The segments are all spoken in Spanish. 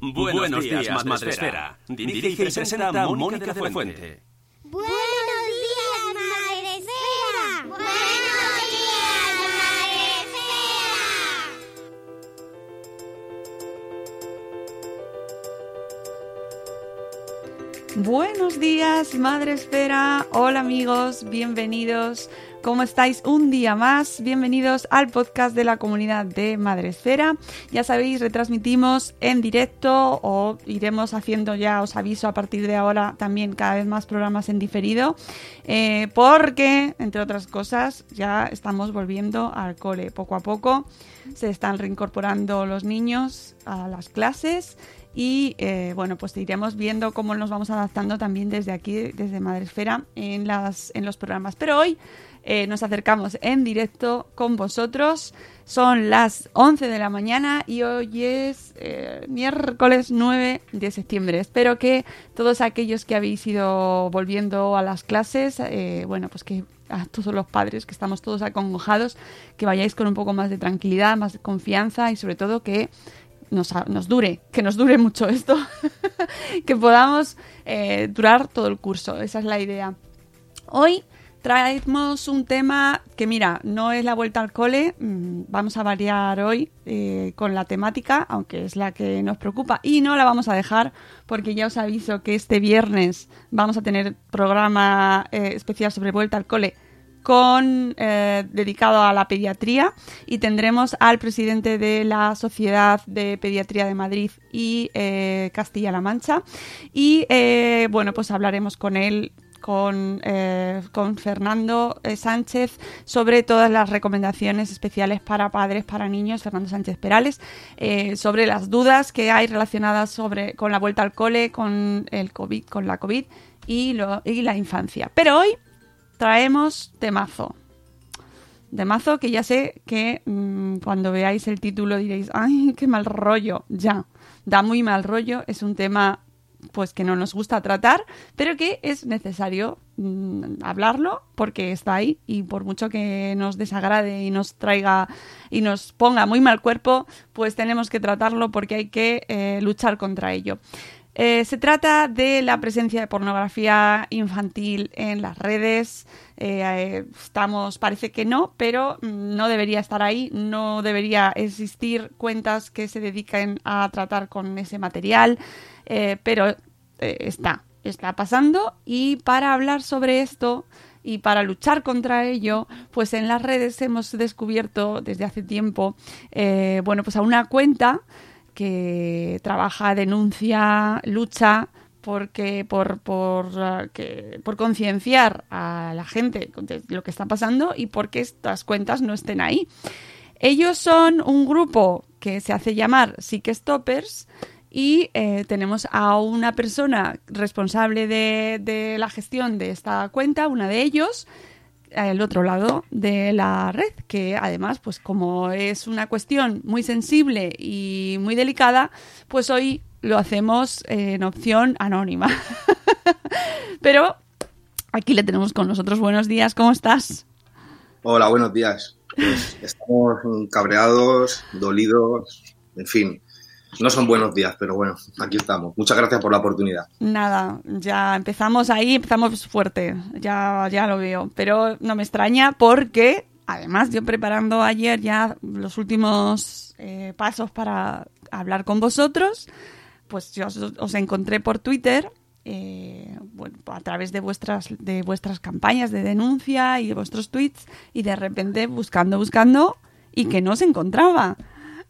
Buenos días, Madresfera. Dirige y presenta Mónica de la Fuente. Buenos Buenos días, Madre Esfera. Hola amigos, bienvenidos. ¿Cómo estáis? Un día más. Bienvenidos al podcast de la comunidad de Madre Esfera. Ya sabéis, retransmitimos en directo o iremos haciendo ya, os aviso a partir de ahora, también cada vez más programas en diferido. eh, porque, entre otras cosas, ya estamos volviendo al cole poco a poco. Se están reincorporando los niños a las clases y eh, bueno, pues iremos viendo cómo nos vamos adaptando también desde aquí, desde Madresfera, en, las, en los programas. Pero hoy eh, nos acercamos en directo con vosotros. Son las 11 de la mañana y hoy es eh, miércoles 9 de septiembre. Espero que todos aquellos que habéis ido volviendo a las clases, bueno, pues que a todos los padres que estamos todos acongojados, que vayáis con un poco más de tranquilidad, más de confianza y sobre todo que nos, nos dure, que nos dure mucho esto, que podamos eh, durar todo el curso. Esa es la idea. Hoy traemos un tema que, mira, no es la vuelta al cole, mm, vamos a variar hoy eh, con la temática, aunque es la que nos preocupa, y no la vamos a dejar porque ya os aviso que este viernes vamos a tener programa eh, especial sobre vuelta al cole con eh, dedicado a la pediatría y tendremos al presidente de la Sociedad de Pediatría de Madrid y eh, Castilla-La Mancha y eh, bueno pues hablaremos con él con, con Fernando Sánchez sobre todas las recomendaciones especiales para padres, para niños, Fernando Sánchez Perales, sobre las dudas que hay relacionadas sobre, con la vuelta al cole, con el COVID, con la COVID y, lo, y la infancia. Pero hoy traemos temazo. Temazo que ya sé que mmm, cuando veáis el título diréis, ay, qué mal rollo. Ya, da muy mal rollo, es un tema pues que no nos gusta tratar, pero que es necesario mmm, hablarlo porque está ahí y por mucho que nos desagrade y nos traiga y nos ponga muy mal cuerpo, pues tenemos que tratarlo porque hay que eh, luchar contra ello. Eh, se trata de la presencia de pornografía infantil en las redes. Eh, eh, estamos, parece que no, pero mm, no debería estar ahí. No debería existir cuentas que se dediquen a tratar con ese material, pero está, está pasando. Y para hablar sobre esto y para luchar contra ello, pues en las redes hemos descubierto desde hace tiempo, bueno, pues a una cuenta que trabaja, denuncia, lucha porque por por, uh, que, por concienciar a la gente de lo que está pasando y porque estas cuentas no estén ahí. Ellos son un grupo que se hace llamar Sick Stoppers y eh, tenemos a una persona responsable de, de, la gestión de esta cuenta, una de ellos, al otro lado de la red, que además, pues como es una cuestión muy sensible y muy delicada, pues hoy lo hacemos en opción anónima. Pero aquí le tenemos con nosotros. Buenos días, ¿cómo estás? Hola, buenos días. Pues estamos cabreados, dolidos, en fin. No son buenos días, pero bueno, aquí estamos. Muchas gracias por la oportunidad. Nada, ya empezamos ahí, empezamos fuerte, ya, ya lo veo. Pero no me extraña porque, además, yo preparando ayer ya los últimos eh, pasos para hablar con vosotros, pues yo os, os encontré por Twitter eh, a través de vuestras, de vuestras campañas de denuncia y de vuestros tweets y de repente buscando, buscando y que no se encontraba.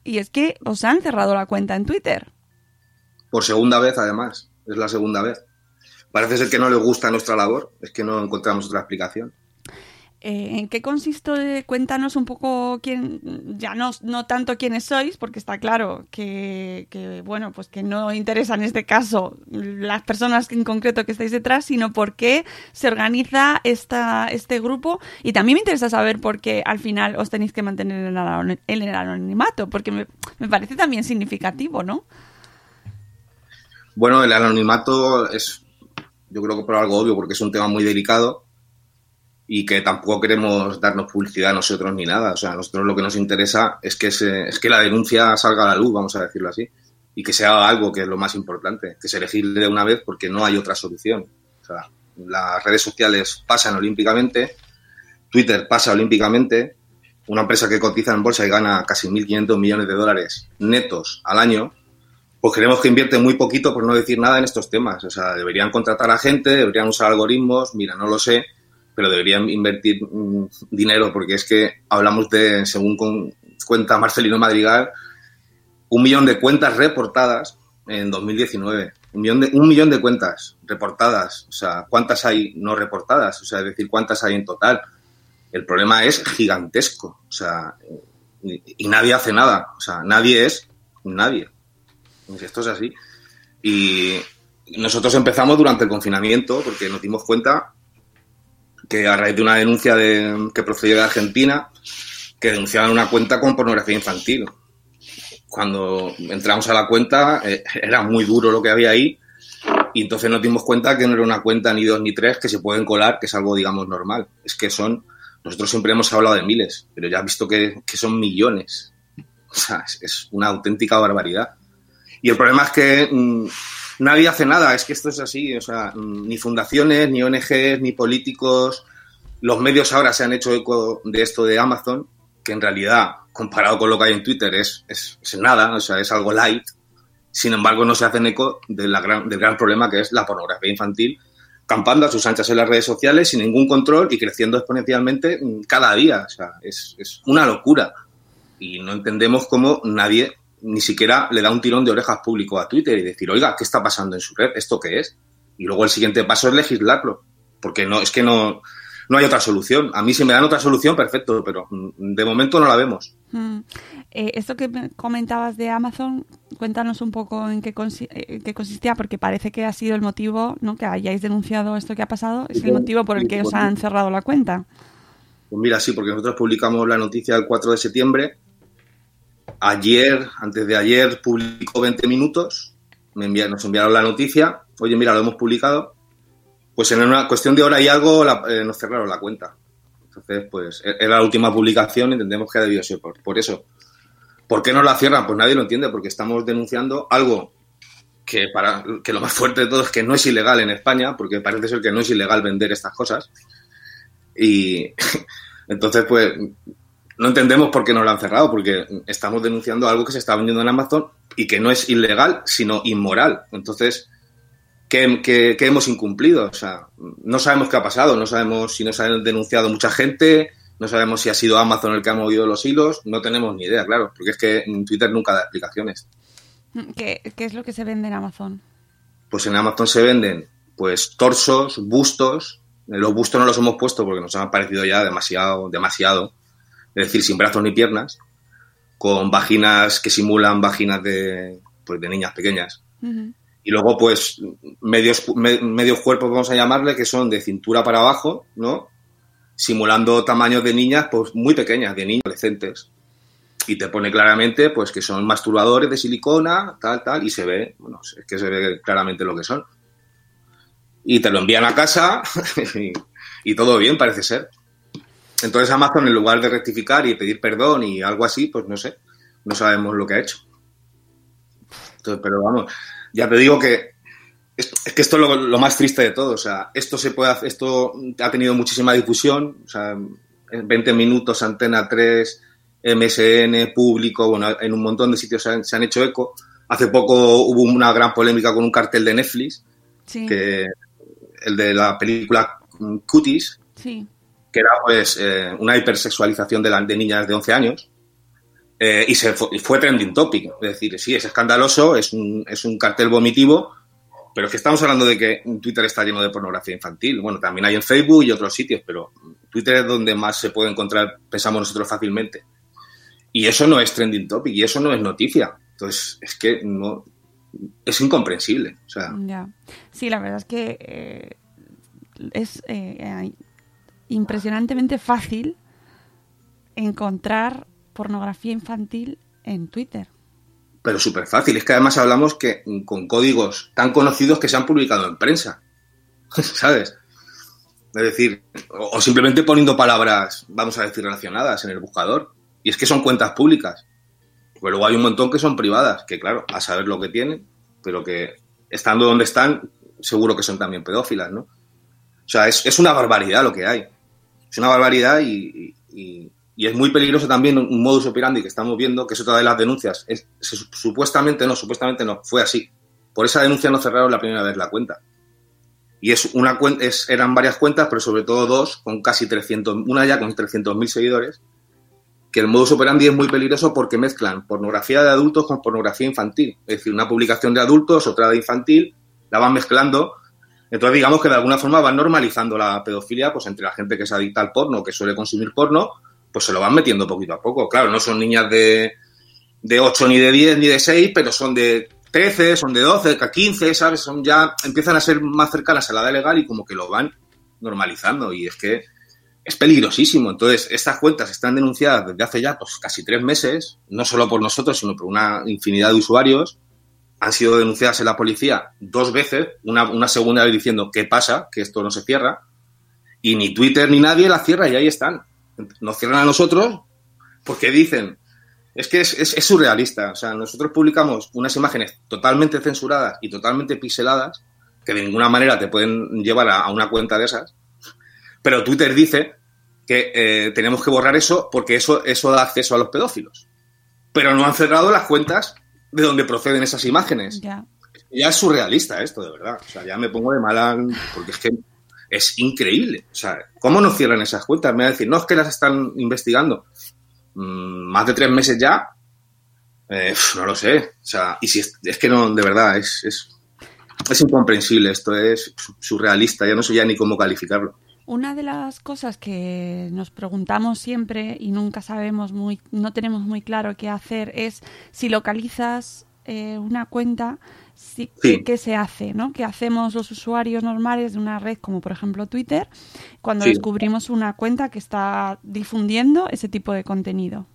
Y es que os han cerrado la cuenta en Twitter. Por segunda vez, además. Es la segunda vez. Parece ser que no les gusta nuestra labor. Es que no encontramos otra explicación. Eh, ¿En qué consiste? Cuéntanos un poco quién, ya no, no tanto quiénes sois, porque está claro que, que, bueno, pues que no interesa en este caso las personas en concreto que estáis detrás, sino por qué se organiza esta, este grupo. Y también me interesa saber por qué al final os tenéis que mantener en el, el anonimato, porque me, me parece también significativo, ¿no? Bueno, el anonimato es, yo creo que por algo obvio, porque es un tema muy delicado y que tampoco queremos darnos publicidad a nosotros ni nada. O sea, a nosotros lo que nos interesa es que, se, es que la denuncia salga a la luz, vamos a decirlo así, y que se haga algo, que es lo más importante, que se legisle de una vez porque no hay otra solución. O sea, las redes sociales pasan olímpicamente, Twitter pasa olímpicamente, una empresa que cotiza en bolsa y gana casi 1.500 millones de dólares netos al año, pues creemos que invierte muy poquito por no decir nada en estos temas. O sea, deberían contratar a gente, deberían usar algoritmos, mira, no lo sé, pero deberían invertir mm, dinero porque es que hablamos de, según con, cuenta Marcelino Madrigal, un millón de cuentas reportadas en 2019. Un millón, de, un millón de cuentas reportadas. O sea, ¿cuántas hay no reportadas? O sea, es decir, ¿cuántas hay en total? El problema es gigantesco. O sea, y, y nadie hace nada. O sea, nadie es nadie. Esto es así. Y nosotros empezamos durante el confinamiento porque nos dimos cuenta que a raíz de una denuncia de, que procedió de Argentina, que denunciaban una cuenta con pornografía infantil. Cuando entramos a la cuenta eh, era muy duro lo que había ahí y entonces nos dimos cuenta que no era una cuenta ni dos ni tres que se pueden colar, que es algo, digamos, normal. Es que son, nosotros siempre hemos hablado de miles, pero ya has visto que, que son millones. O sea, es, una auténtica barbaridad. Y el problema es que mmm, nadie hace nada, es que esto es así, o sea, ni fundaciones, ni ONGs, ni políticos, los medios ahora se han hecho eco de esto de Amazon, que en realidad, comparado con lo que hay en Twitter, es, es, nada, o sea, es algo light. Sin embargo, no se hacen eco gran, del gran problema que es la pornografía infantil, campando a sus anchas en las redes sociales sin ningún control y creciendo exponencialmente cada día. O sea, es, es una locura. Y no entendemos cómo nadie ni siquiera le da un tirón de orejas público a Twitter y decir, oiga, ¿qué está pasando en su red? ¿Esto qué es? Y luego el siguiente paso es legislarlo. Porque no, es que no, no hay otra solución. A mí si me dan otra solución, perfecto, pero de momento no la vemos. Mm. Eh, esto que comentabas de Amazon, cuéntanos un poco en qué, consi en qué, consistía, porque parece que ha sido el motivo, ¿no? Que hayáis denunciado esto que ha pasado, es el motivo por el que os han cerrado la cuenta. Pues mira, sí, porque nosotros publicamos la noticia el 4 de septiembre. Ayer, antes de ayer, publicó 20 minutos. Me nos enviaron la noticia. Oye, mira, lo hemos publicado pues en una cuestión de hora y algo eh, nos cerraron la cuenta. Entonces, pues era la última publicación, entendemos que ha debido ser por, por, eso. ¿Por qué no la cierran? Pues nadie lo entiende, porque estamos denunciando algo que, para, que lo más fuerte de todo es que no es ilegal en España, porque parece ser que no es ilegal vender estas cosas. Y entonces, pues no entendemos por qué no lo han cerrado, porque estamos denunciando algo que se está vendiendo en Amazon y que no es ilegal, sino inmoral. Entonces, que, que, hemos incumplido. O sea, no sabemos qué ha pasado, no sabemos si nos han denunciado mucha gente, no sabemos si ha sido Amazon el que ha movido los hilos, no tenemos ni idea, claro, porque es que en Twitter nunca da explicaciones. ¿Qué, qué es lo que se vende en Amazon? Pues en Amazon se venden pues torsos, bustos. Los bustos no los hemos puesto porque nos han parecido ya demasiado, demasiado. Es decir, sin brazos ni piernas, con vaginas que simulan vaginas de, pues, de niñas pequeñas. Uh -huh y luego pues medios, me, medios cuerpos vamos a llamarle que son de cintura para abajo, ¿no? simulando tamaños de niñas pues muy pequeñas, de niños adolescentes. Y te pone claramente pues que son masturbadores de silicona, tal, tal, y se ve, bueno, es que se ve claramente lo que son. Y te lo envían a casa y, y todo bien, parece ser. Entonces Amazon, en lugar de rectificar y pedir perdón y algo así, pues no sé, no sabemos lo que ha hecho. Entonces, pero vamos, ya te digo que es, es que esto es lo, lo más triste de todo. O sea, esto se puede hacer- esto ha tenido muchísima difusión. O sea, en 20 minutos, Antena 3, MSN, público, bueno, en un montón de sitios se han, se han hecho eco. Hace poco hubo una gran polémica con un cartel de Netflix, Sí, que el de la película Cuties, sí. Que era pues eh, una hipersexualización de, niñas de 11 años. Eh, y se fue, trending topic. Es decir, sí, es escandaloso, es un, es un cartel vomitivo, pero es que estamos hablando de que Twitter está lleno de pornografía infantil. Bueno, también hay en Facebook y otros sitios, pero Twitter es donde más se puede encontrar, pensamos nosotros fácilmente. Y eso no es trending topic y eso no es noticia. Entonces, es que no. Es incomprensible. O sea. Sí, la verdad es que eh, es impresionantemente fácil encontrar pornografía infantil en Twitter. pero súper fácil. Es que además hablamos que con códigos tan conocidos que se han publicado en prensa. ¿Sabes? Es decir, o simplemente poniendo palabras, vamos a decir, relacionadas en el buscador. Y es que son cuentas públicas. Pero luego hay un montón que son privadas, que claro, a saber lo que tienen, pero que estando donde están, seguro que son también pedófilas, ¿no? O sea, es, es una barbaridad lo que hay. Es una barbaridad y, y- es muy peligroso también un modus operandi que estamos viendo, que es otra de las denuncias. Es, supuestamente no, supuestamente no, fue así. Por esa denuncia no cerraron la primera vez la cuenta. Y es una es, eran varias cuentas, pero sobre todo dos, con casi 300, una ya con 300.000 seguidores, que el modus operandi es muy peligroso porque mezclan pornografía de adultos con pornografía infantil. Es decir, una publicación de adultos, otra de infantil, la van mezclando. Entonces, digamos que de alguna forma van normalizando la pedofilia pues entre la gente que es adicta al porno, que suele consumir porno, pues se lo van metiendo poquito a poco. Claro, no son niñas de, de 8 ni de 10 ni de 6, pero son de 13, son de 12, de 15, ¿sabes? Son ya, empiezan a ser más cercanas a la edad legal y como que lo van normalizando. Y es que es peligrosísimo. Entonces, estas cuentas están denunciadas desde hace ya pues, casi tres meses, no solo por nosotros, sino por una infinidad de usuarios. Han sido denunciadas en la policía dos veces, una, una segunda vez diciendo qué pasa, que esto no se cierra, y ni Twitter ni nadie la cierra y ahí están. Nos cierran a nosotros porque dicen, es que es, es- surrealista. O sea, nosotros publicamos unas imágenes totalmente censuradas y totalmente pixeladas que de ninguna manera te pueden llevar a, a una cuenta de esas. Pero Twitter dice que eh, tenemos que borrar eso porque eso, eso da acceso a los pedófilos. Pero no han cerrado las cuentas de donde proceden esas imágenes. Ya. Ya es surrealista esto, de verdad. O sea, ya me pongo de mala porque es que es increíble. O sea, ¿cómo no cierran esas cuentas? Me va a decir, no, es que las están investigando. Mm, más de tres meses ya. Eh, no lo sé. O sea, y si es, es que no, de verdad, es, es, es incomprensible. Esto es su- surrealista. Ya no sé ya ni cómo calificarlo. Una de las cosas que nos preguntamos siempre y nunca sabemos muy, no tenemos muy claro qué hacer es si localizas eh, una cuenta, si- Sí. ¿qué, se hace? ¿no? ¿Qué hacemos los usuarios normales de una red como por ejemplo Twitter cuando Sí. descubrimos una cuenta que está difundiendo ese tipo de contenido?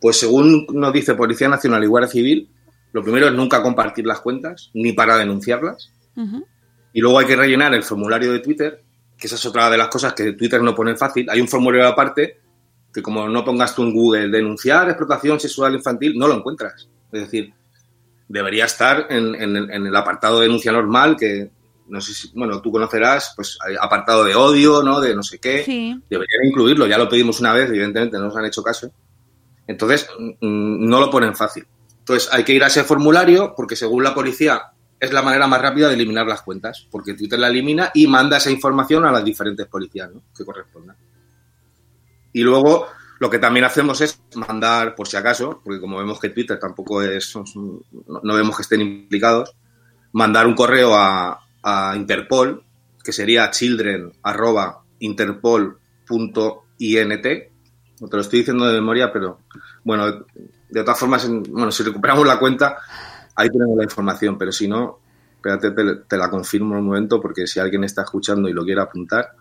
Pues según nos dice Policía Nacional y Guardia Civil, lo primero es nunca compartir las cuentas, ni para denunciarlas. Y luego hay que rellenar el formulario de Twitter, que esa es otra de las cosas que Twitter no pone fácil. Hay un formulario aparte que como no pongas tú en Google denunciar explotación sexual infantil, no lo encuentras. Es decir, debería estar en, en el- en el apartado de denuncia normal, que no sé si, bueno, tú conocerás, pues hay apartado de odio, ¿no? De no sé qué. Sí, Deberían incluirlo, ya lo pedimos una vez, evidentemente no nos han hecho caso. Entonces, mm, no lo ponen fácil. Entonces, hay que ir a ese formulario porque según la policía es la manera más rápida de eliminar las cuentas, porque Twitter la elimina y manda esa información a las diferentes policías ¿no? que correspondan. Y luego, lo que también hacemos es mandar, por si acaso, porque como vemos que Twitter tampoco es, no, vemos que estén implicados, mandar un correo a, a Interpol, que sería children.interpol.int. No te lo estoy diciendo de memoria, pero bueno, de todas formas, en- bueno, si recuperamos la cuenta, ahí tenemos la información, pero si no, espérate, te, la confirmo en un momento, porque si alguien está escuchando y lo quiere apuntar,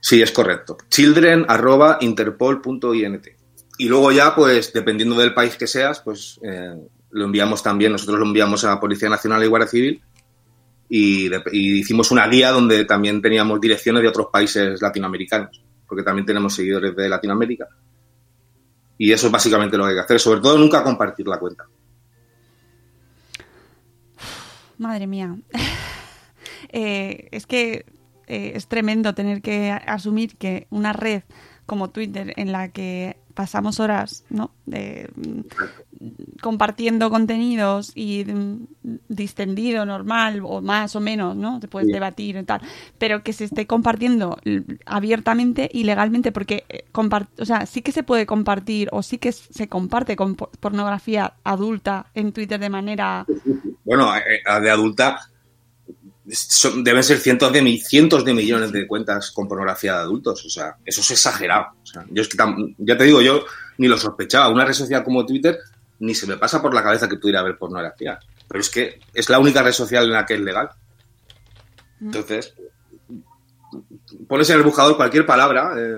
Sí, es correcto. children.interpol.int. Y luego ya, pues, dependiendo del país que seas, pues eh, lo enviamos también, nosotros lo enviamos a la Policía Nacional y Guardia Civil y hicimos una guía donde también teníamos direcciones de otros países latinoamericanos, porque también tenemos seguidores de Latinoamérica. Y eso es básicamente lo que hay que hacer, sobre todo nunca compartir la cuenta. Madre mía. Eh, es que eh, es tremendo tener que asumir que una red como Twitter en la que pasamos horas, ¿no? De, mm, compartiendo contenidos y mm, distendido, normal o más o menos, ¿no? Te puedes Sí. debatir y tal, pero que se esté compartiendo abiertamente y legalmente porque eh, o sea, sí que se puede compartir o sí que se comparte con po- pornografía adulta en Twitter de manera Bueno, eh, eh, de adulta son- deben ser cientos de, mi- cientos de millones de cuentas con pornografía de adultos. O sea, eso es exagerado. O sea, yo es que tam- ya te digo, yo ni lo sospechaba. Una red social como Twitter ni se me pasa por la cabeza que pudiera haber pornografía. Pero es que es la única red social en la que es legal. Entonces, pones en el buscador cualquier palabra eh,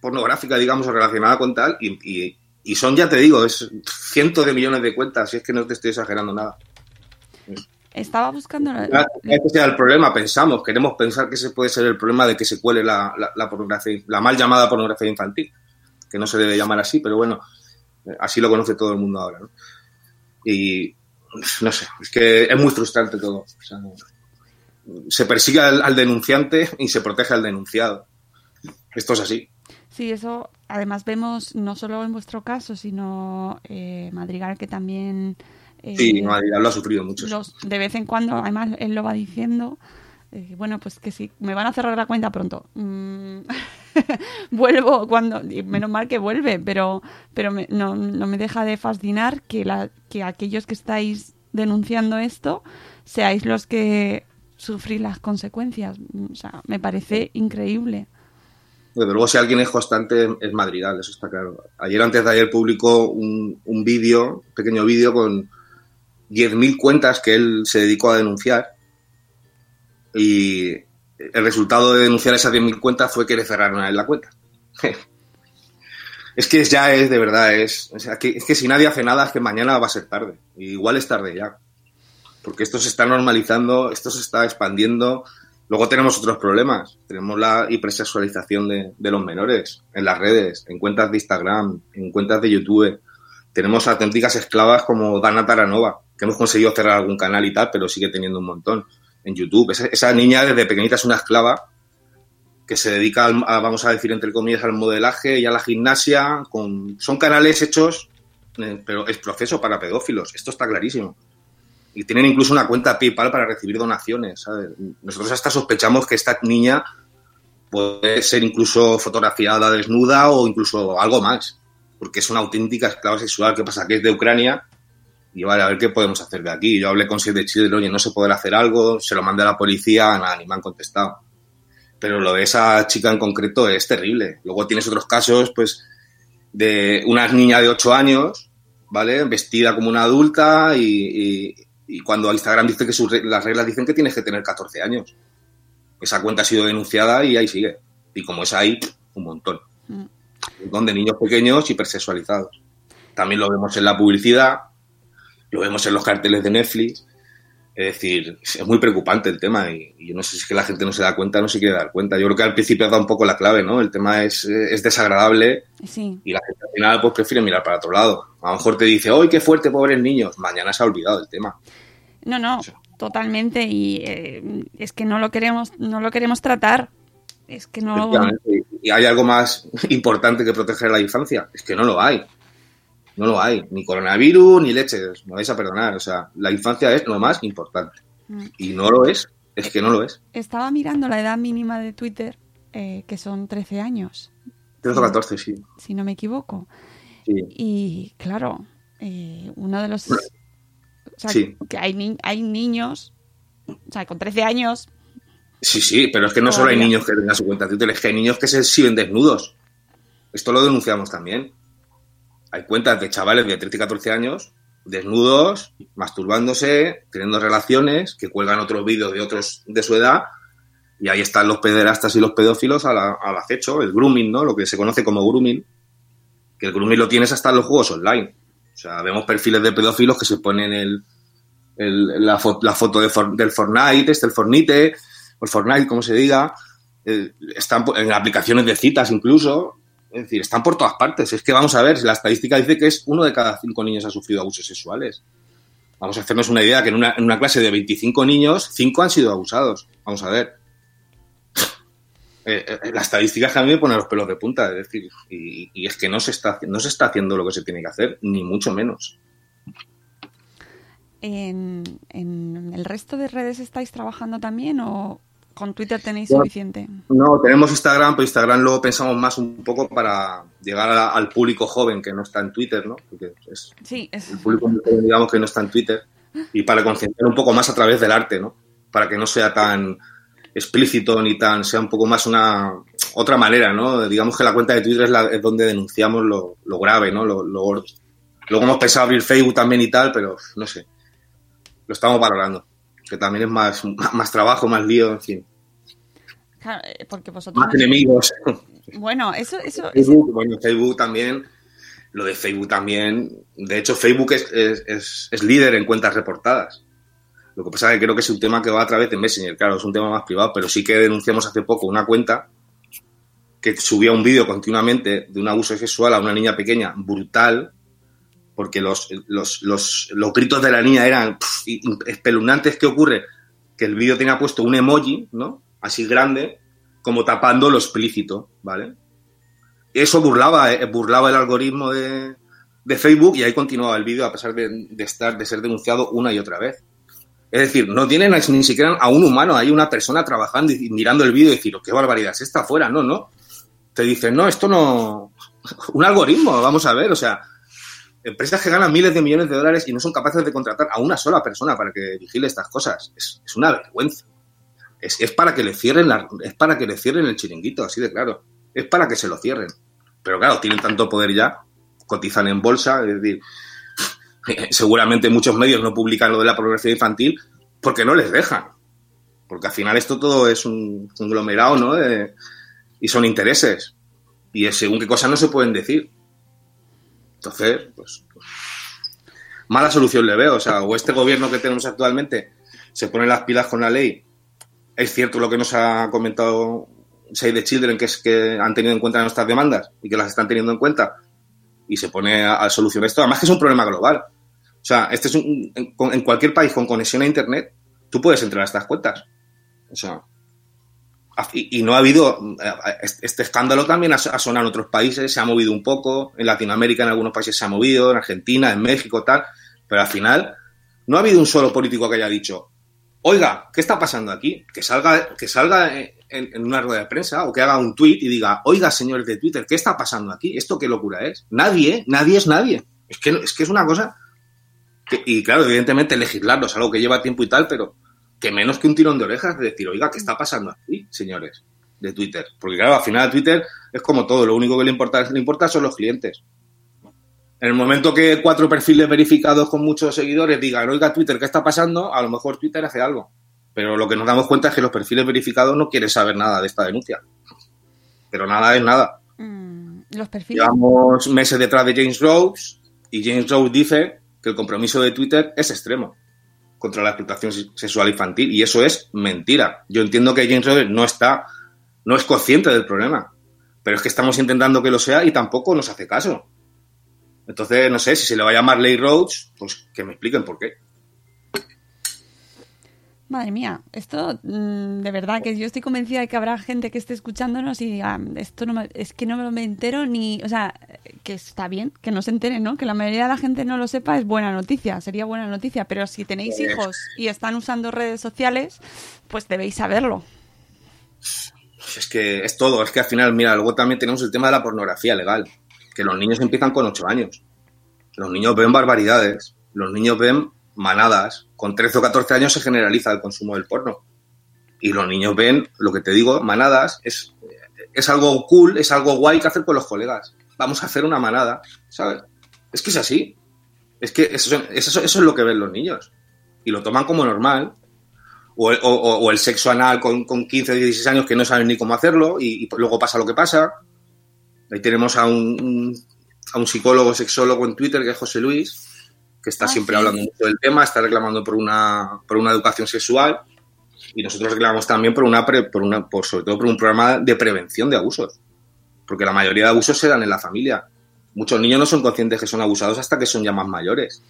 pornográfica, digamos, o relacionada con tal, y, y- y son, ya te digo, es cientos de millones de cuentas, y es que no te estoy exagerando nada. Estaba buscando. la- Ese sea el problema, pensamos, queremos pensar que ese puede ser el problema de que se cuele la, la- la pornografía, la mal llamada pornografía infantil, que no se debe llamar así, pero bueno, eh, así lo conoce todo el mundo ahora. ¿no? Y no sé, es que es muy frustrante todo. O sea, se persigue al, al denunciante y se protege al denunciado. Esto es así. Sí, eso además vemos no solo en vuestro caso, sino eh, Madrigal que también. Eh, Sí, Madrid lo ha sufrido mucho. los, de vez en cuando, además él lo va diciendo. eh, bueno, pues que sí, me van a cerrar la cuenta pronto. Mm, vuelvo cuando. Menos mal que vuelve, pero, pero me- no, no me deja de fascinar que, la, que aquellos que estáis denunciando esto seáis los que sufrís las consecuencias. O sea, me parece increíble. Desde luego, si alguien es constante, es Madrigal, eso está claro. Ayer, antes de ayer, publicó un, un vídeo, un pequeño vídeo con 10.000 cuentas que él se dedicó a denunciar. Y el resultado de denunciar esas 10.000 cuentas fue que le cerraron a él la cuenta. es que ya es, de verdad, es, que, es que si nadie hace nada, es que mañana va a ser tarde. Igual es tarde ya. Porque esto se está normalizando, esto se está expandiendo. Luego tenemos otros problemas. Tenemos la hipersexualización de, de los menores en las redes, en cuentas de Instagram, en cuentas de YouTube. Tenemos auténticas esclavas como Dana Taranova, que hemos conseguido cerrar algún canal y tal, pero sigue teniendo un montón en YouTube. Esa, niña desde pequeñita es una esclava que se dedica, al- vamos a decir, entre comillas, al modelaje y a la gimnasia. Son canales hechos, eh, pero es proceso para pedófilos. Esto está clarísimo y tienen incluso una cuenta PayPal para recibir donaciones. Nosotros hasta sospechamos que esta niña puede ser incluso fotografiada desnuda o incluso algo más, porque es una auténtica esclava sexual. ¿Qué pasa? Que es de Ucrania y vale, a ver qué podemos hacer de aquí. Yo hablé con Save the Children, oye, no se podrá hacer algo, se lo mandé a la policía, nada, ni me han contestado. Pero lo de esa chica en concreto es terrible. Luego tienes otros casos, pues, de una niña de 8 años, ¿vale? Vestida como una adulta y, y- y cuando Instagram dice que sus las reglas dicen que tienes que tener 14 años. Esa cuenta ha sido denunciada y ahí sigue. Y como es ahí, un montón. Mm. Un montón de niños pequeños hipersexualizados. También lo vemos en la publicidad, lo vemos en los carteles de Netflix. Es decir, es muy preocupante el tema y, y yo no sé si es que la gente no se da cuenta no se quiere dar cuenta. Yo creo que al principio da un poco la clave, ¿no? El tema es, es desagradable Sí, y la gente al final pues prefiere mirar para otro lado. A lo mejor te dice, ¡ay, qué fuerte, pobres niños! Mañana se ha olvidado el tema. no, no, totalmente y eh, es que no lo queremos, no lo queremos tratar. Es que no. Efectivamente. ¿Y hay algo más importante que proteger a la infancia? Es que no lo hay. No lo hay. Ni coronavirus, ni leches. Me vais a perdonar. O sea, la infancia es lo más importante. Mm. Y no lo es. Es que no lo es. Estaba mirando la edad mínima de Twitter, eh, que son 13 años, 13 o 14, sí. si no me equivoco. sí. Y claro, eh, uno de los... O sea, Sí. que hay, ni- hay niños, o sea, con 13 años, Sí, sí, pero es que no solo hay niños que tengan su cuenta de Twitter, es que hay niños que se exhiben desnudos. Esto lo denunciamos también. Hay cuentas de chavales de 13 y 14 años, desnudos, masturbándose, teniendo relaciones, que cuelgan otros vídeos de otros de su edad Y ahí están los pederastas y los pedófilos al, acecho, el grooming, ¿no? Lo que se conoce como grooming. Que el grooming lo tienes hasta en los juegos online. O sea, vemos perfiles de pedófilos que se ponen el, la, fo- la foto del Fortnite, este, el Fornite, o el Fortnite, como se diga. eh, están en aplicaciones de citas incluso. Es decir, están por todas partes. Es que vamos a ver, la estadística dice que es uno de cada cinco niños ha sufrido abusos sexuales. Vamos a hacernos una idea que en una, en una clase de 25 niños, 5 han sido abusados. Vamos a ver. Eh, eh, la estadística es que a mí me pone los pelos de punta, es decir, y, y es que no se, está, no se está haciendo lo que se tiene que hacer, ni mucho menos. ¿En, en el resto de redes estáis trabajando también o con Twitter tenéis Bueno. suficiente? No, tenemos Instagram, pero Instagram lo pensamos más un poco para llegar a- al público joven que no está en Twitter, ¿no? Porque es Sí, es, el público joven, digamos que no está en Twitter y para concentrar un poco más a través del arte, ¿no? Para que no sea tan explícito ni tan sea un poco más una otra manera, ¿no? Digamos que la cuenta de Twitter es, la- es donde denunciamos lo, lo grave, ¿no? Lo, lo. Luego hemos pensado abrir Facebook también y tal, pero no sé. Lo estamos valorando. Que también es más, más trabajo, más lío, en fin. claro, eh, porque vosotros... Más enemigos. Bueno, eso, eso, Facebook, bueno, Facebook también, lo de Facebook también, de hecho Facebook es, es, es- es líder en cuentas reportadas. Lo que pasa es que creo que es un tema que va a través de Messenger, claro, es un tema más privado, pero sí que denunciamos hace poco una cuenta que subía un vídeo continuamente de un abuso sexual a una niña pequeña, brutal, porque los, los, los, los gritos de la niña eran espeluznantes. ¿Qué ocurre? Que el vídeo tenía puesto un emoji, ¿no? Así grande, como tapando lo explícito, ¿vale? Eso burlaba, eh, burlaba el algoritmo de, de Facebook y ahí continuaba el vídeo a pesar de, estar, de ser denunciado una y otra vez. Es decir, no tienen ni siquiera a un humano, hay una persona trabajando y mirando el vídeo y decir, "Oh, qué barbaridad es esta afuera, no, no. Te dicen, no, esto no. Un algoritmo, vamos a ver, o sea, empresas que ganan miles de millones de dólares y no son capaces de contratar a una sola persona para que vigile estas cosas. Es, es una vergüenza. Es, es para que le cierren la, es para que le cierren el chiringuito, así de claro. Es para que se lo cierren. Pero claro, tienen tanto poder ya, cotizan en bolsa, es decir, seguramente muchos medios no publican lo de la pornografía infantil porque no les dejan. Porque al final esto todo es un conglomerado, ¿no? Y son intereses. Y según qué cosas no se pueden decir. Entonces, pues, mala solución le veo. O sea, o este gobierno que tenemos actualmente se pone las pilas con la ley. Es cierto lo que nos ha comentado Save the Children, que es que han tenido en cuenta nuestras demandas y que las están teniendo en cuenta. Y se pone a, solucionar esto. Además que es un problema global. O sea, este es un, en, en cualquier país con conexión a Internet, tú puedes entrar a estas cuentas. O sea, y, no ha habido. eh, Este escándalo también ha, sonado en otros países, se ha movido un poco. En Latinoamérica, en algunos países se ha movido, en Argentina, en México, tal. Pero al final, no ha habido un solo político que haya dicho: Oiga, ¿qué está pasando aquí? Que salga, que salga en, una rueda de prensa o que haga un tuit y diga: Oiga, señores de Twitter, ¿qué está pasando aquí? ¿Esto qué locura es? Nadie, nadie es nadie. Es que, es que es una cosa. que- y claro, evidentemente legislarlo es algo que lleva tiempo y tal, pero que menos que un tirón de orejas de decir, oiga, ¿qué está pasando aquí, señores? De Twitter. Porque claro, al final Twitter es como todo, lo único que le importa, le importa son los clientes. En el momento que cuatro perfiles verificados con muchos seguidores digan, oiga, Twitter, ¿qué está pasando? A lo mejor Twitter hace algo. Pero lo que nos damos cuenta es que los perfiles verificados no quieren saber nada de esta denuncia. Pero nada es nada. mm, los perfiles... Llevamos meses detrás de James Rhodes y James Rhodes dice que el compromiso de Twitter es extremo contra la explotación sexual infantil y eso es mentira. Yo entiendo que James Rhodes no está, no es consciente del problema, pero es que estamos intentando que lo sea y tampoco nos hace caso. Entonces, no sé, si se le va a llamar Ley Rhodes, pues que me expliquen por qué. Madre mía, esto mm, de verdad que yo estoy convencida de que habrá gente que esté escuchándonos y diga, esto no me- es que no me lo entero ni, o sea, que está bien, que no se entere, ¿no? Que la mayoría de la gente no lo sepa es buena noticia, sería buena noticia, pero si tenéis hijos y están usando redes sociales, pues debéis saberlo. Es que es todo, es que al final, mira, luego también tenemos el tema de la pornografía legal, que los niños empiezan con 8 años. Los niños ven barbaridades, los niños ven manadas. Con 13 o 14 años se generaliza el consumo del porno. Y los niños ven, lo que te digo, manadas, es, es algo cool, es algo guay que hacer con los colegas. Vamos a hacer una manada, ¿sabes? Es que es así. Es que eso, eso, eso es lo que ven los niños. Y lo toman como normal. o, o- o- o el sexo anal con, con 15 o 16 años que no saben ni cómo hacerlo y, y luego pasa lo que pasa. Ahí tenemos a un, un- a un psicólogo, sexólogo en Twitter que es José Luis, que está Ah, siempre sí. hablando mucho del tema, está reclamando por una, por una educación sexual y nosotros reclamamos también por una, pre- por una por, sobre todo por un programa de prevención de abusos, porque la mayoría de abusos se dan en la familia. Muchos niños no son conscientes que son abusados hasta que son ya más mayores.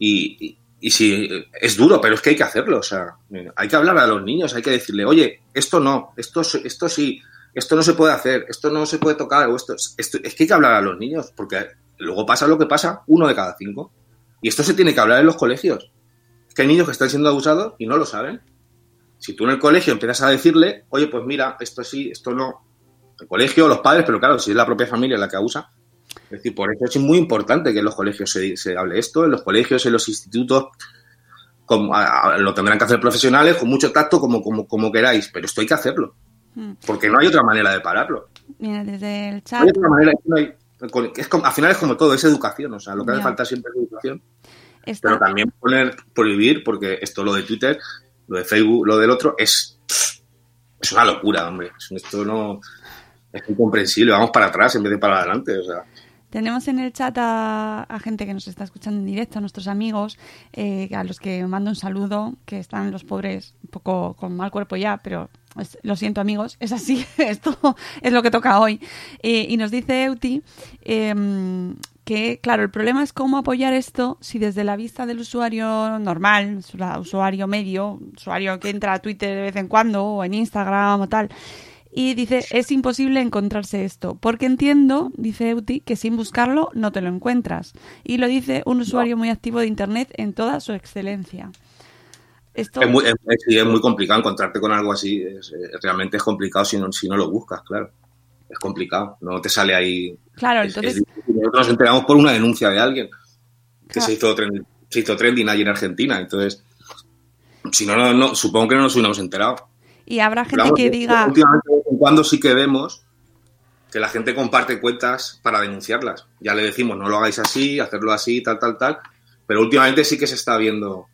Y, y, sí, es duro, pero es que hay que hacerlo. O sea, hay que hablar a los niños, hay que decirle, oye, esto no, esto, esto sí, esto no se puede hacer, esto no se puede tocar, o esto, esto- es que hay que hablar a los niños, porque luego pasa lo que pasa, uno de cada cinco. Y esto se tiene que hablar en los colegios. Es que hay niños que están siendo abusados y no lo saben. Si tú en el colegio empiezas a decirle, oye, pues mira, esto sí, esto no. El colegio, los padres, pero claro, si es la propia familia la que abusa. Es decir, por eso es muy importante que en los colegios se, se hable esto, en los colegios, en los institutos, como- a- a- lo tendrán que hacer profesionales con mucho tacto, como, como, como queráis, pero esto hay que hacerlo. Mm. Porque no hay otra manera de pararlo. Mira, desde el No chat hay otra manera. no hay- es como- al final es como todo, es educación. O sea, lo que hace falta siempre es educación. está... Pero también poner, prohibir, porque esto lo de Twitter, lo de Facebook, lo del otro, es, es una locura, hombre. Esto no es incomprensible. Vamos para atrás en vez de para adelante. O sea, Tenemos en el chat a, a gente que nos está escuchando en directo, a nuestros amigos, eh, a los que mando un saludo, que están los pobres un poco con mal cuerpo ya, pero es- lo siento amigos, es así, esto es lo que toca hoy. Eh, y nos dice Euti em, que, claro, el problema es cómo apoyar esto si desde la vista del usuario normal, usu- usuario medio, usuario que entra a Twitter de vez en cuando o en Instagram o tal, y dice, es imposible encontrarse esto, porque entiendo, dice Euti, que sin buscarlo no te lo encuentras. Y lo dice un usuario muy activo de Internet en toda su excelencia. Esto, es, muy, es, muy complicado encontrarte con algo así. Es- realmente es complicado si no, si no lo buscas, claro. Es complicado. No te sale ahí. claro, Es- entonces. Nosotros nos enteramos por una denuncia de alguien que Claro. se, hizo trend- se hizo trending allí en Argentina. Entonces, si no, no, no, supongo que no nos hubiéramos enterado. y habrá gente que diga, Últimamente, cuando sí que vemos que la gente comparte cuentas para denunciarlas. Ya le decimos, no lo hagáis así, hacerlo así, tal, tal, tal. Pero últimamente sí que se está viendo,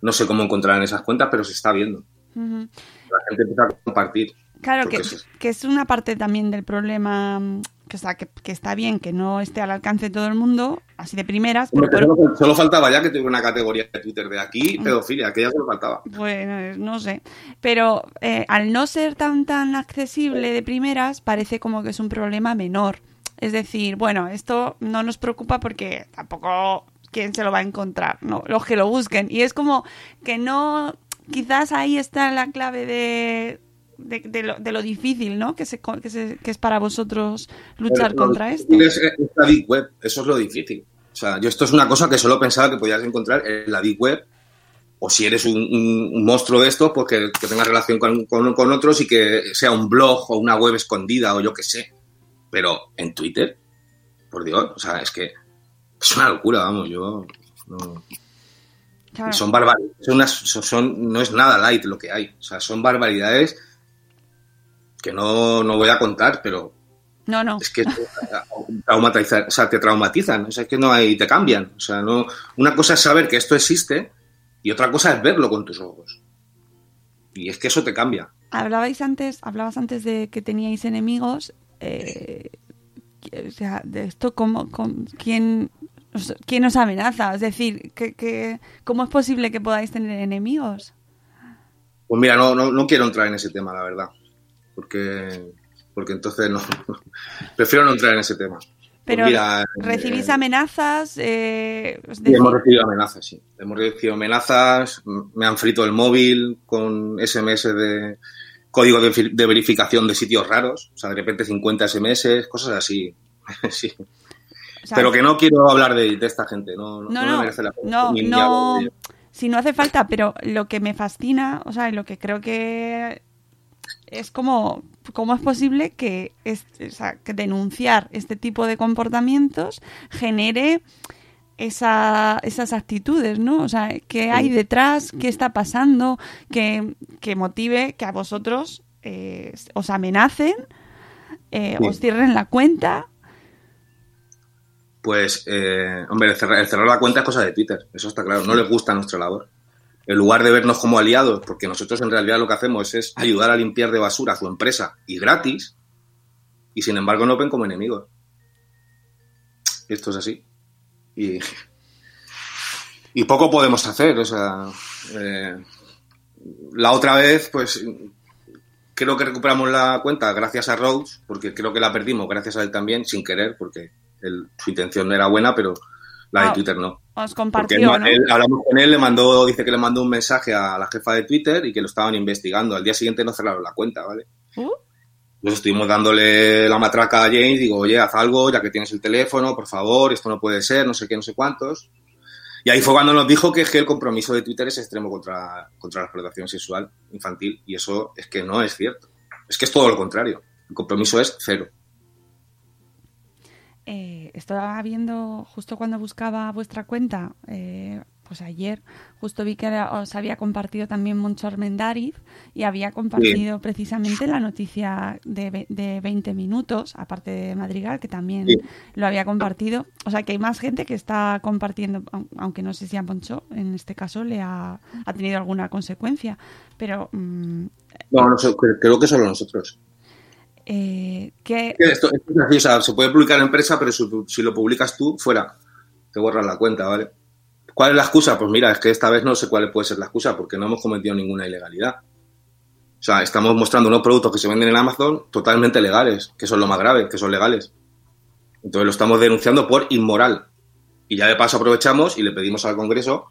no sé cómo encontrar en esas cuentas, pero se está viendo. La gente empieza a compartir. Claro, que, es- que es una parte también del problema, mm, que, o sea, que, que está bien que no esté al alcance de todo el mundo, así de primeras, pero, solo, solo faltaba ya que tuviera una categoría de Twitter de aquí, Mm. pedofilia, que ya solo faltaba. Pues no sé. Pero eh, al no ser tan tan accesible de primeras, parece como que es un problema menor. Es decir, bueno, esto no nos preocupa porque tampoco quién se lo va a encontrar, no, los que lo busquen. Y es como que no, quizás ahí está la clave de, de, de lo, de lo difícil, ¿no? Que, se, que, se- que es para vosotros luchar Pero contra esto. Es, es la Deep Web, eso es lo difícil. O sea, yo esto es una cosa que solo pensaba que podías encontrar en la Deep Web, o si eres un, un- un monstruo de estos, pues que, que tengas relación con, con- con otros y que sea un blog o una web escondida o yo qué sé. Pero en Twitter, por Dios, o sea, es que es una locura, vamos, yo... no- Claro. Son barbaridades, son, unas- son- son- no es nada light lo que hay. O sea, son barbaridades que no, no voy a contar, pero No, no. es que traumatizan, o sea, te traumatizan, o sea, es que no hay, te cambian. O sea, no, una cosa es saber que esto existe y otra cosa es verlo con tus ojos. Y es que eso te cambia. Hablabais antes, hablabas antes de que teníais enemigos. eh, o sea, de esto, ¿cómo, cómo- quién, quién os amenaza? Es decir, que, que- ¿cómo es posible que podáis tener enemigos? Pues mira, no, no, no quiero entrar en ese tema, la verdad. Porque, porque entonces no. Prefiero no entrar en ese tema. Pues Pero mira, ¿recibís eh, amenazas? Eh, Sí, hemos recibido amenazas, sí. Hemos recibido amenazas, me han frito el móvil con SMS de código de, fi- de verificación de sitios raros, o sea, de repente 50 SMS, cosas así. sí. o sea, Pero que no quiero hablar de, de esta gente, no, no, No, no me no, merece la pena. no, no, si no hace falta, pero lo que me fascina, o sea, lo que creo que es como, ¿cómo es posible que, es- o sea, que denunciar este tipo de comportamientos genere esa, esas actitudes, ¿no? O sea, ¿qué hay detrás? ¿Qué está pasando? Que, que motive que a vosotros eh, os amenacen, eh, Sí. os cierren la cuenta. Pues, eh, hombre, el cerrar, el cerrar la cuenta es cosa de Twitter, eso está claro. No les gusta nuestra labor. En lugar de vernos como aliados, porque nosotros en realidad lo que hacemos es ayudar a limpiar de basura a su empresa y gratis, y sin embargo nos ven como enemigos. Esto es así. Y, y poco podemos hacer. O sea, eh, la otra vez, pues creo que recuperamos la cuenta gracias a Rose, porque creo que la perdimos gracias a él también, sin querer, porque su intención no era buena, pero la de Ah, Twitter no. Os compartió, él- ¿no? él- hablamos con él, le mandó, dice que le mandó un mensaje a la jefa de Twitter y que lo estaban investigando. Al día siguiente no cerraron la cuenta, ¿vale? Uh, Nos estuvimos dándole la matraca a James, digo, oye, haz algo, ya que tienes el teléfono, por favor, esto no puede ser, no sé qué, no sé cuántos. Y ahí fue cuando nos dijo que, es que el compromiso de Twitter es extremo contra, contra la explotación sexual infantil, y eso es que no es cierto. Es que es todo lo contrario. El compromiso es cero. Eh, estaba viendo justo cuando buscaba vuestra cuenta, eh, pues ayer, justo vi que os había compartido también Moncho Armendariz y había compartido precisamente la noticia de, de 20 minutos, aparte de Madrigal, que también Sí. lo había compartido. O sea que hay más gente que está compartiendo, aun- aunque no sé si a Moncho en este caso le ha, ha tenido alguna consecuencia, pero mm, No, no sé, cre- creo que solo nosotros. Eh, ¿qué, Que Esto, se puede publicar en empresa, pero si, si lo publicas tú, fuera. Te borran la cuenta, ¿vale? ¿Cuál es la excusa? Pues mira, es que esta vez no sé cuál puede ser la excusa, porque no hemos cometido ninguna ilegalidad. O sea, estamos mostrando unos productos que se venden en Amazon totalmente legales, que son lo más grave, que son legales. Entonces lo estamos denunciando por inmoral. Y ya de paso aprovechamos y le pedimos al Congreso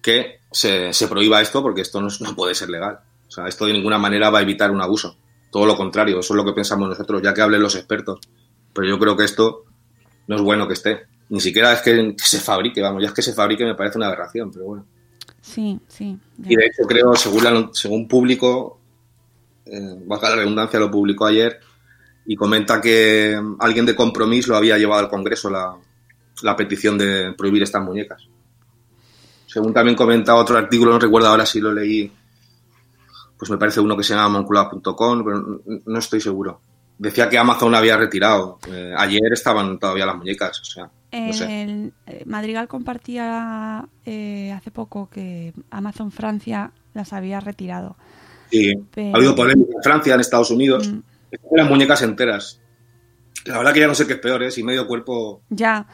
que se, se prohíba esto, porque esto no, es- no puede ser legal. O sea, esto de ninguna manera va a evitar un abuso. Todo lo contrario, eso es lo que pensamos nosotros, ya que hablen los expertos. Pero yo creo que esto no es bueno que esté. Ni siquiera es que, que se fabrique, vamos, ya es que se fabrique me parece una aberración, pero bueno. sí, sí. ya. Y de hecho creo, según, la- según público, eh, baja la redundancia, lo publicó ayer, y comenta que alguien de compromiso lo había llevado al Congreso la, la petición de prohibir estas muñecas. Según también comenta otro artículo, no recuerdo ahora si lo leí, pues me parece uno que se llama moncloa.com, pero no estoy seguro. Decía que Amazon había retirado. Eh, ayer estaban todavía las muñecas, o sea, no sé. El, eh, Madrigal compartía eh, hace poco que Amazon Francia las había retirado. Sí, Pero- ha habido polémica en Francia, en Estados Unidos. Mm. Eran muñecas enteras. La verdad que ya no sé qué es peor, ¿eh? Si medio cuerpo... Ya,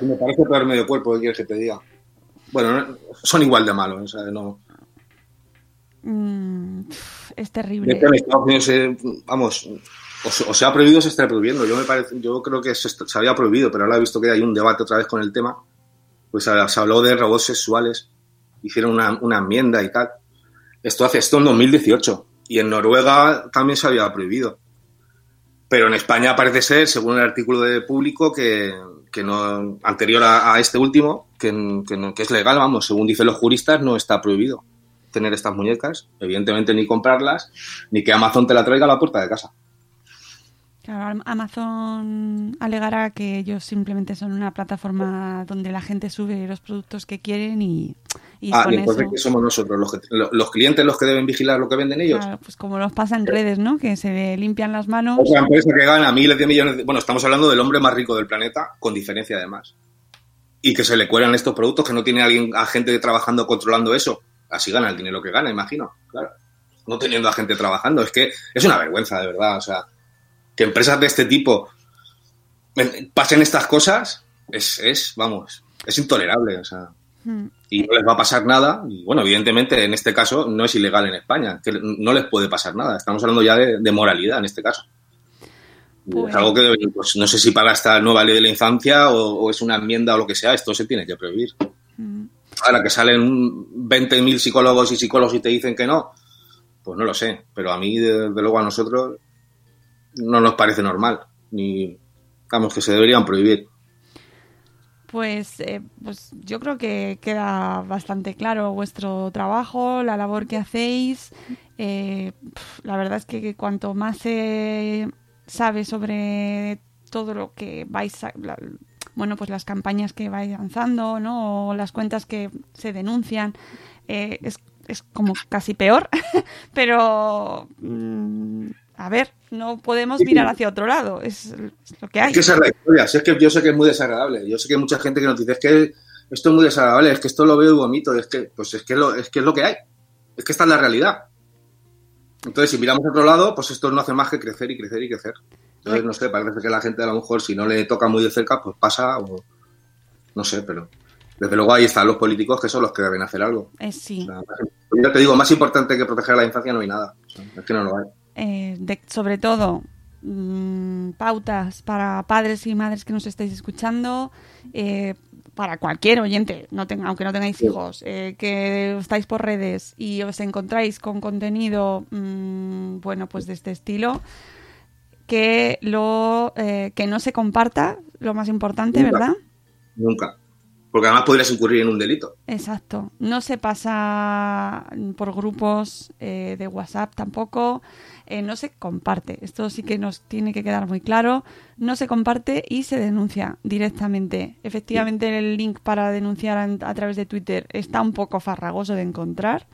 Me parece peor medio cuerpo, ¿qué quieres que te diga? Bueno, no- son igual de malos, o sea, no... mm, es terrible. Estados Unidos, vamos, o, se- ha prohibido o se está prohibiendo. Yo me parece, yo creo que se, había prohibido, pero ahora he visto que hay un debate otra vez con el tema. Pues se habló de robots sexuales, hicieron una, una enmienda y tal. Esto hace esto en 2018 y en Noruega también se había prohibido. Pero en España parece ser, según el artículo de público, que, que no anterior a, a este último, que, que no- que es legal, vamos, según dicen los juristas, no está prohibido tener estas muñecas, evidentemente ni comprarlas, ni que Amazon te la traiga a la puerta de casa. Claro, Amazon alegará que ellos simplemente son una plataforma donde la gente sube los productos que quieren y, y ah, con y entonces eso, que somos nosotros, los, que- lo- los clientes los que deben vigilar lo que venden ellos. claro, pues como nos pasa en redes, ¿no? Que se limpian las manos. Otra empresa que gana miles de millones de... Bueno, estamos hablando del hombre más rico del planeta, con diferencia además. Y que se le cuelan estos productos, que no tiene alguien, a gente trabajando controlando eso. Así gana el dinero que gana, imagino. Claro. No teniendo a gente trabajando. Es que es una vergüenza, de verdad. O sea, que empresas de este tipo en- pasen estas cosas es, es vamos, es intolerable. O sea, Mm. y no les va a pasar nada. Y bueno, evidentemente en este caso no es ilegal en España, que no les puede pasar nada. Estamos hablando ya de, de moralidad en este caso. Y Pues- Es algo que pues, no sé si para esta nueva ley de la infancia o, o es una enmienda o lo que sea, esto se tiene que prohibir. Mm. Ahora que salen 20.000 psicólogos y psicólogos y te dicen que no, pues no lo sé. Pero a mí, desde luego, a nosotros no nos parece normal. Ni, vamos, que se deberían prohibir. Pues, eh, pues yo creo que queda bastante claro vuestro trabajo, la labor que hacéis. Eh, la verdad es que cuanto más se sabe sobre todo lo que vais a, bueno, pues las campañas que vais lanzando, ¿no? O las cuentas que se denuncian, eh, es, es como casi peor. Pero, mm, a ver, no podemos mirar hacia otro lado. Es, es lo que hay. Es que esa es la historia. Si es que yo sé que es muy desagradable. Yo sé que hay mucha gente que nos dice es que esto es muy desagradable, es que esto lo veo y vomito, es que, pues es que, lo, es que es lo que hay, es que esta es la realidad. Entonces, si miramos a otro lado, pues esto no hace más que crecer y crecer y crecer. Entonces, no sé, parece que la gente a lo mejor si no le toca muy de cerca, pues pasa o no sé, pero desde luego ahí están los políticos que son los que deben hacer algo. Eh, sí. O sea, yo te digo, más importante que proteger a la infancia no hay nada. O sea, es que no lo hay. Eh, de- sobre todo, mm, pautas para padres y madres que nos estáis escuchando, eh, para cualquier oyente, no tenga, aunque no tengáis hijos, eh, que estáis por redes y os encontráis con contenido, mm, bueno, pues de este estilo, que lo eh, que no se comparta, lo más importante, Nunca. ¿verdad? Nunca. Porque además podrías incurrir en un delito. Exacto. No se pasa por grupos eh, de WhatsApp tampoco. Eh, no se comparte. Esto sí que nos tiene que quedar muy claro. No se comparte y se denuncia directamente. Efectivamente, el link para denunciar a, a través de Twitter está un poco farragoso de encontrar.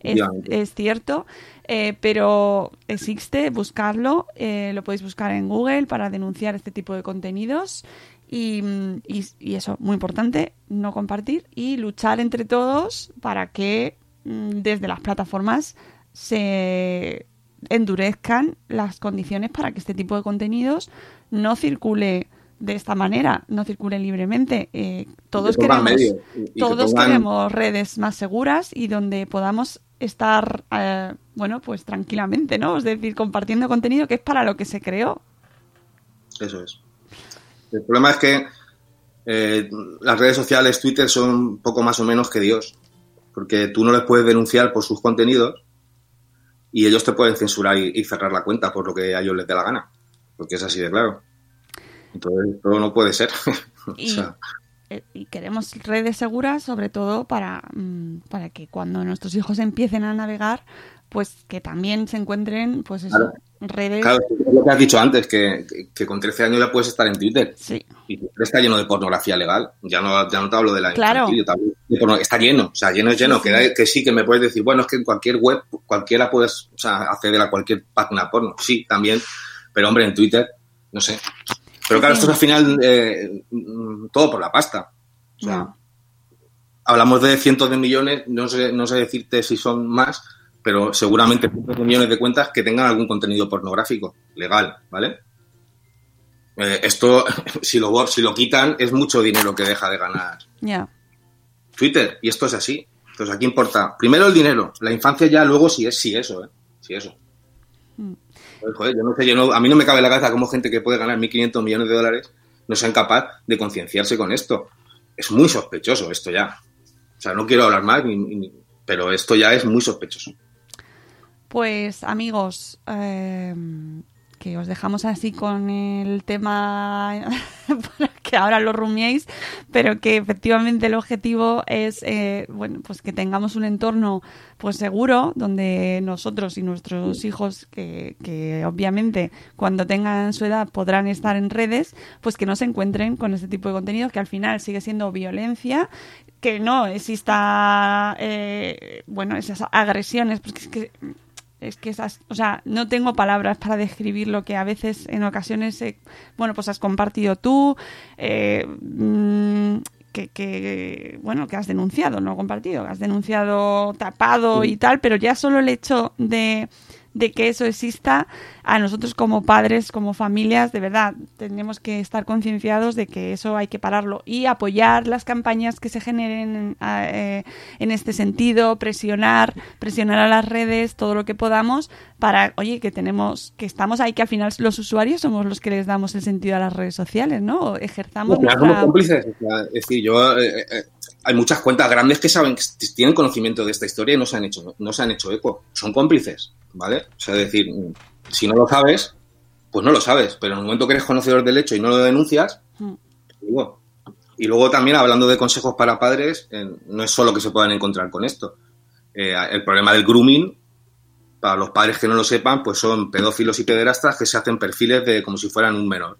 Es cierto. Eh, pero existe, buscarlo. eh, lo podéis buscar en Google para denunciar este tipo de contenidos. Y, y- y eso, muy importante, no compartir y luchar entre todos para que mm, desde las plataformas se endurezcan las condiciones para que este tipo de contenidos no circule de esta manera, no circule libremente. Eh, todos queremos, todos pongan- queremos redes más seguras y donde podamos estar, eh, bueno, pues tranquilamente, ¿no? Es decir, compartiendo contenido que es para lo que se creó. Eso es. El problema es que eh, las redes sociales, Twitter, son poco más o menos que Dios. Porque tú no les puedes denunciar por sus contenidos y ellos te pueden censurar y, y cerrar la cuenta por lo que a ellos les dé la gana. Porque es así de claro. Entonces, esto no puede ser. O Y, sea, eh, y queremos redes seguras, sobre todo para, mm, para que cuando nuestros hijos empiecen a navegar, pues que también se encuentren, pues eso, Claro. redes. claro, es lo que has dicho antes, que, que- con 13 años ya puedes estar en Twitter. Sí, Y Twitter está lleno de pornografía legal. Ya no, ya no te hablo de la Claro. infantil, Está lleno, o sea, lleno es lleno. Sí, que, sí. que sí, que me puedes decir, bueno, es que en cualquier web, cualquiera puedes o sea, acceder a cualquier página porno. Sí, también. Pero hombre, en Twitter, no sé. Pero claro, Sí. esto es al final eh, mm, todo por la pasta. O sea, hablamos de cientos de millones, no sé, no sé decirte si son más, pero seguramente cientos de millones de cuentas que tengan algún contenido pornográfico legal, ¿vale? Eh, esto, si lo, si lo quitan, es mucho dinero que deja de ganar ya. Twitter, y esto es así. Entonces, aquí importa primero el dinero, la infancia ya, luego sí es sí eso, ¿eh? Sí eso. Mm. Joder, joder, yo no sé, yo no- a mí no me cabe la cabeza cómo gente que puede ganar 1.500 millones de dólares no sean capaz de concienciarse con esto. Es muy sospechoso esto ya. O sea, no quiero hablar más, ni- ni- pero esto ya es muy sospechoso. Pues amigos, eh, que os dejamos así con el tema para que ahora lo rumiéis, pero que efectivamente el objetivo es eh, bueno pues que tengamos un entorno pues seguro donde nosotros y nuestros hijos que, que obviamente cuando tengan su edad podrán estar en redes, pues que no se encuentren con este tipo de contenidos que al final sigue siendo violencia que no exista eh, bueno esas agresiones es que es que esas, o sea, no tengo palabras para describir lo que a veces en ocasiones, eh, bueno, pues has compartido tú, eh, mm, que, que, bueno, que has denunciado, no compartido, que has denunciado tapado y tal, pero ya solo el hecho de, de que eso exista, a nosotros como padres, como familias, de verdad, tenemos que estar concienciados de que eso hay que pararlo y apoyar las campañas que se generen eh, en este sentido, presionar, presionar a las redes, todo lo que podamos, para, oye, que tenemos, que estamos ahí, que al final los usuarios somos los que les damos el sentido a las redes sociales, ¿no? Ejerzamos nuestra... somos cómplices. es decir, yo, eh, eh, hay muchas cuentas grandes que saben que tienen conocimiento de esta historia y no se han hecho, no se han hecho eco. Son cómplices, ¿vale? O sea, es decir, si no lo sabes, pues no lo sabes. Pero en el momento que eres conocedor del hecho y no lo denuncias, Mm. digo. Y luego también, hablando de consejos para padres, eh, no es solo que se puedan encontrar con esto. Eh, el problema del grooming, para los padres que no lo sepan, pues son pedófilos y pederastas que se hacen perfiles de como si fueran un menor.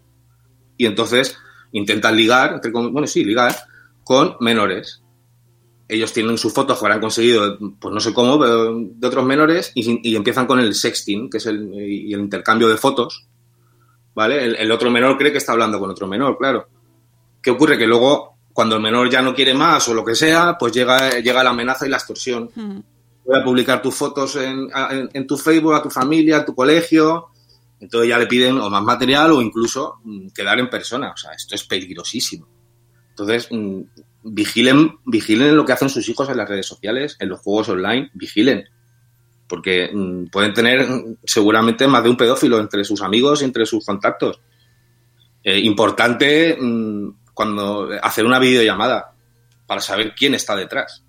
Y entonces intentan ligar, entre bueno, sí, ligar con menores. Ellos tienen sus fotos que habrán conseguido, pues no sé cómo, pero de otros menores y, y empiezan con el sexting, que es el, y el intercambio de fotos. ¿Vale? El, el otro menor cree que está hablando con otro menor, claro. ¿Qué ocurre? Que luego cuando el menor ya no quiere más o lo que sea, pues llega, llega la amenaza y la extorsión. Mm. Voy a publicar tus fotos en, en- en tu Facebook, a tu familia, a tu colegio. Entonces ya le piden o más material o incluso mm, quedar en persona. O sea, esto es peligrosísimo. Entonces, mm, vigilen, vigilen lo que hacen sus hijos en las redes sociales, en los juegos online, vigilen. Porque mm, pueden tener mm, seguramente más de un pedófilo entre sus amigos y entre sus contactos. Eh, importante cuando hacer una videollamada para saber quién está detrás.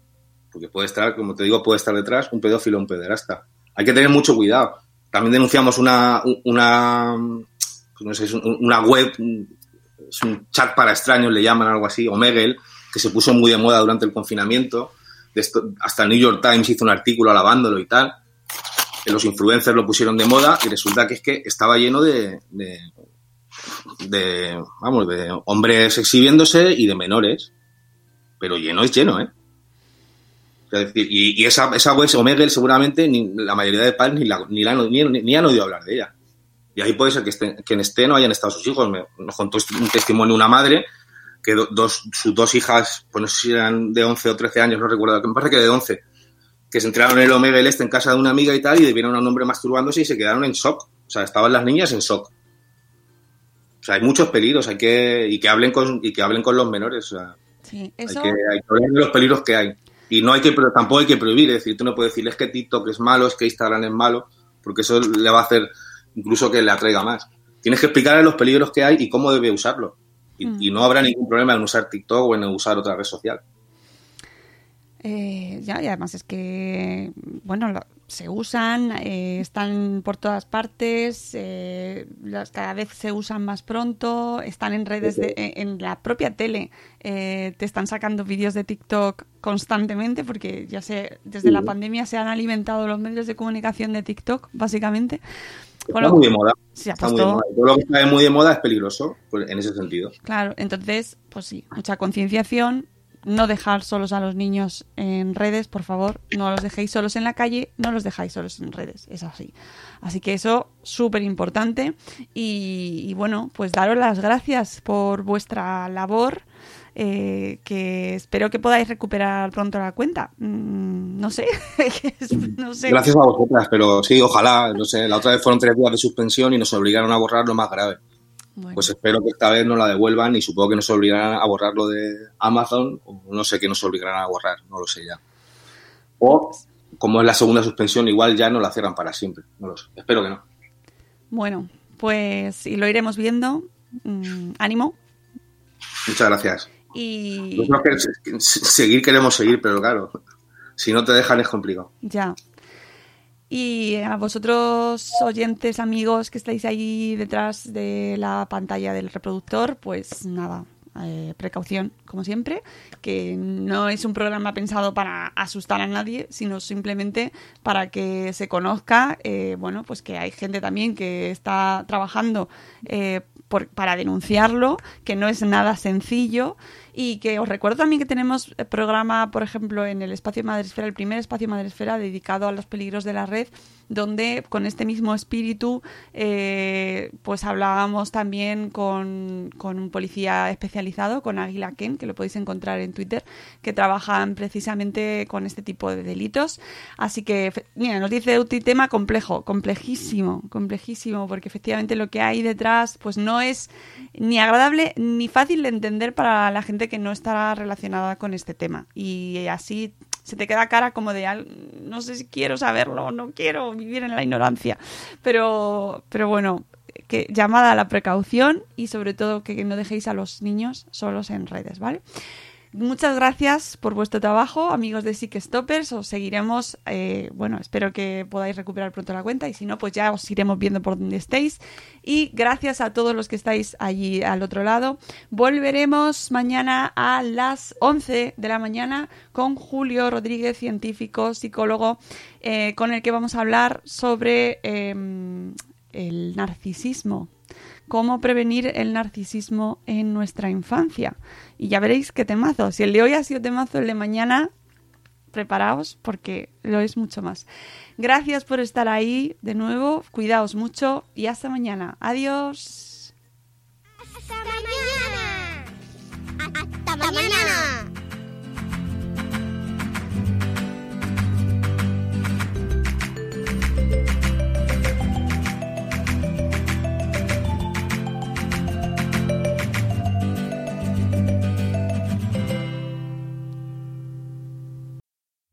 Porque puede estar, como te digo, puede estar detrás un pedófilo o un pederasta. Hay que tener mucho cuidado. También denunciamos una, una, pues una web, es un chat para extraños, le llaman algo así, Omegle, que se puso muy de moda durante el confinamiento. Hasta el New York Times hizo un artículo alabándolo y tal. Los influencers lo pusieron de moda y resulta que es que estaba lleno de, de, de, vamos, de hombres exhibiéndose y de menores. Pero lleno es lleno, ¿eh? Y, esa, esa web, Omegle, seguramente ni, la mayoría de padres ni, la, ni, ni, ni han oído hablar de ella. Y ahí puede ser que, esté, que en esté no hayan estado sus hijos. Me, nos contó un testimonio una madre que do- dos, sus dos hijas, pues no sé si eran de 11 o 13 años, no recuerdo, que me parece que de 11, que se enteraron en el Omegle este en casa de una amiga y tal, y vieron a un hombre masturbándose y se quedaron en shock. O sea, estaban las niñas en shock. O sea, hay muchos peligros, hay que, y que hablen con, y que hablen con los menores. O sea, Sí, hay eso. que, hay que hablar de los peligros que hay. Y no hay que, pero tampoco hay que prohibir, es decir, tú no puedes decir es que TikTok es malo, es que Instagram es malo, porque eso le va a hacer incluso que le atraiga más. Tienes que explicarle los peligros que hay y cómo debe usarlo. Y, Mm. y no habrá ningún problema en usar TikTok o en usar otra red social. Eh, ya, y además es que, bueno, lo- se usan, eh, están por todas partes, eh, las, cada vez se usan más pronto, están en redes, de, eh, en la propia tele, eh, te están sacando vídeos de TikTok constantemente, porque ya sé, desde la pandemia se han alimentado los medios de comunicación de TikTok, básicamente. Está muy de moda. se Está muy de moda. Todo lo que está muy de moda es peligroso, pues, en ese sentido. Claro, entonces, pues sí, mucha concienciación, no dejar solos a los niños en redes, por favor, no los dejéis solos en la calle, no los dejáis solos en redes, es así. Así que eso, súper importante. Y, y bueno, pues daros las gracias por vuestra labor, eh, que espero que podáis recuperar pronto la cuenta. Mm, no sé, no sé. Gracias a vosotras, pero sí, ojalá, no sé, la otra vez fueron tres días de suspensión y nos obligaron a borrar lo más grave. Bueno, Pues espero que esta vez nos la devuelvan y supongo que nos obligarán a borrar lo de Amazon, o no sé qué nos obligarán a borrar, no lo sé ya. O, como es la segunda suspensión, igual ya no la cierran para siempre, no lo sé. Espero que no. bueno, pues y lo iremos viendo. Mm, ánimo. Muchas gracias. Y que- seguir queremos seguir, pero claro, si no te dejan es complicado. Ya. Y a vosotros, oyentes, amigos que estáis ahí detrás de la pantalla del reproductor, pues nada, eh, precaución, como siempre, que no es un programa pensado para asustar a nadie, sino simplemente para que se conozca, eh, bueno, pues que hay gente también que está trabajando eh, por- para denunciarlo, que no es nada sencillo y que os recuerdo también que tenemos eh, programa, por ejemplo, en el espacio Madresfera, el primer espacio Madresfera dedicado a los peligros de la red, donde con este mismo espíritu, eh, pues hablábamos también con, con un policía especializado, con Águila Ken, que lo podéis encontrar en Twitter, que trabajan precisamente con este tipo de delitos. Así que, mira, nos dice Uti tema complejo, complejísimo, complejísimo, porque efectivamente lo que hay detrás, pues no es ni agradable ni fácil de entender para la gente que no está relacionada con este tema. Y así se te queda cara como de no sé si quiero saberlo, no quiero vivir en la ignorancia. Pero, pero bueno, que llamada a la precaución y sobre todo que no dejéis a los niños solos en redes, ¿vale? Muchas gracias por vuestro trabajo, amigos de Sick Stoppers. Os seguiremos. eh, bueno, espero que podáis recuperar pronto la cuenta y si no, pues ya os iremos viendo por donde estéis. Y gracias a todos los que estáis allí al otro lado. Volveremos mañana a las 11 de la mañana con Julio Rodríguez, científico, psicólogo, eh, con el que vamos a hablar sobre em, el narcisismo cómo prevenir el narcisismo en nuestra infancia. Y ya veréis qué temazo. Si el de hoy ha sido temazo, el de mañana, preparaos porque lo es mucho más. Gracias por estar ahí de nuevo. Cuidaos mucho y hasta mañana. Adiós. Hasta mañana. Hasta mañana.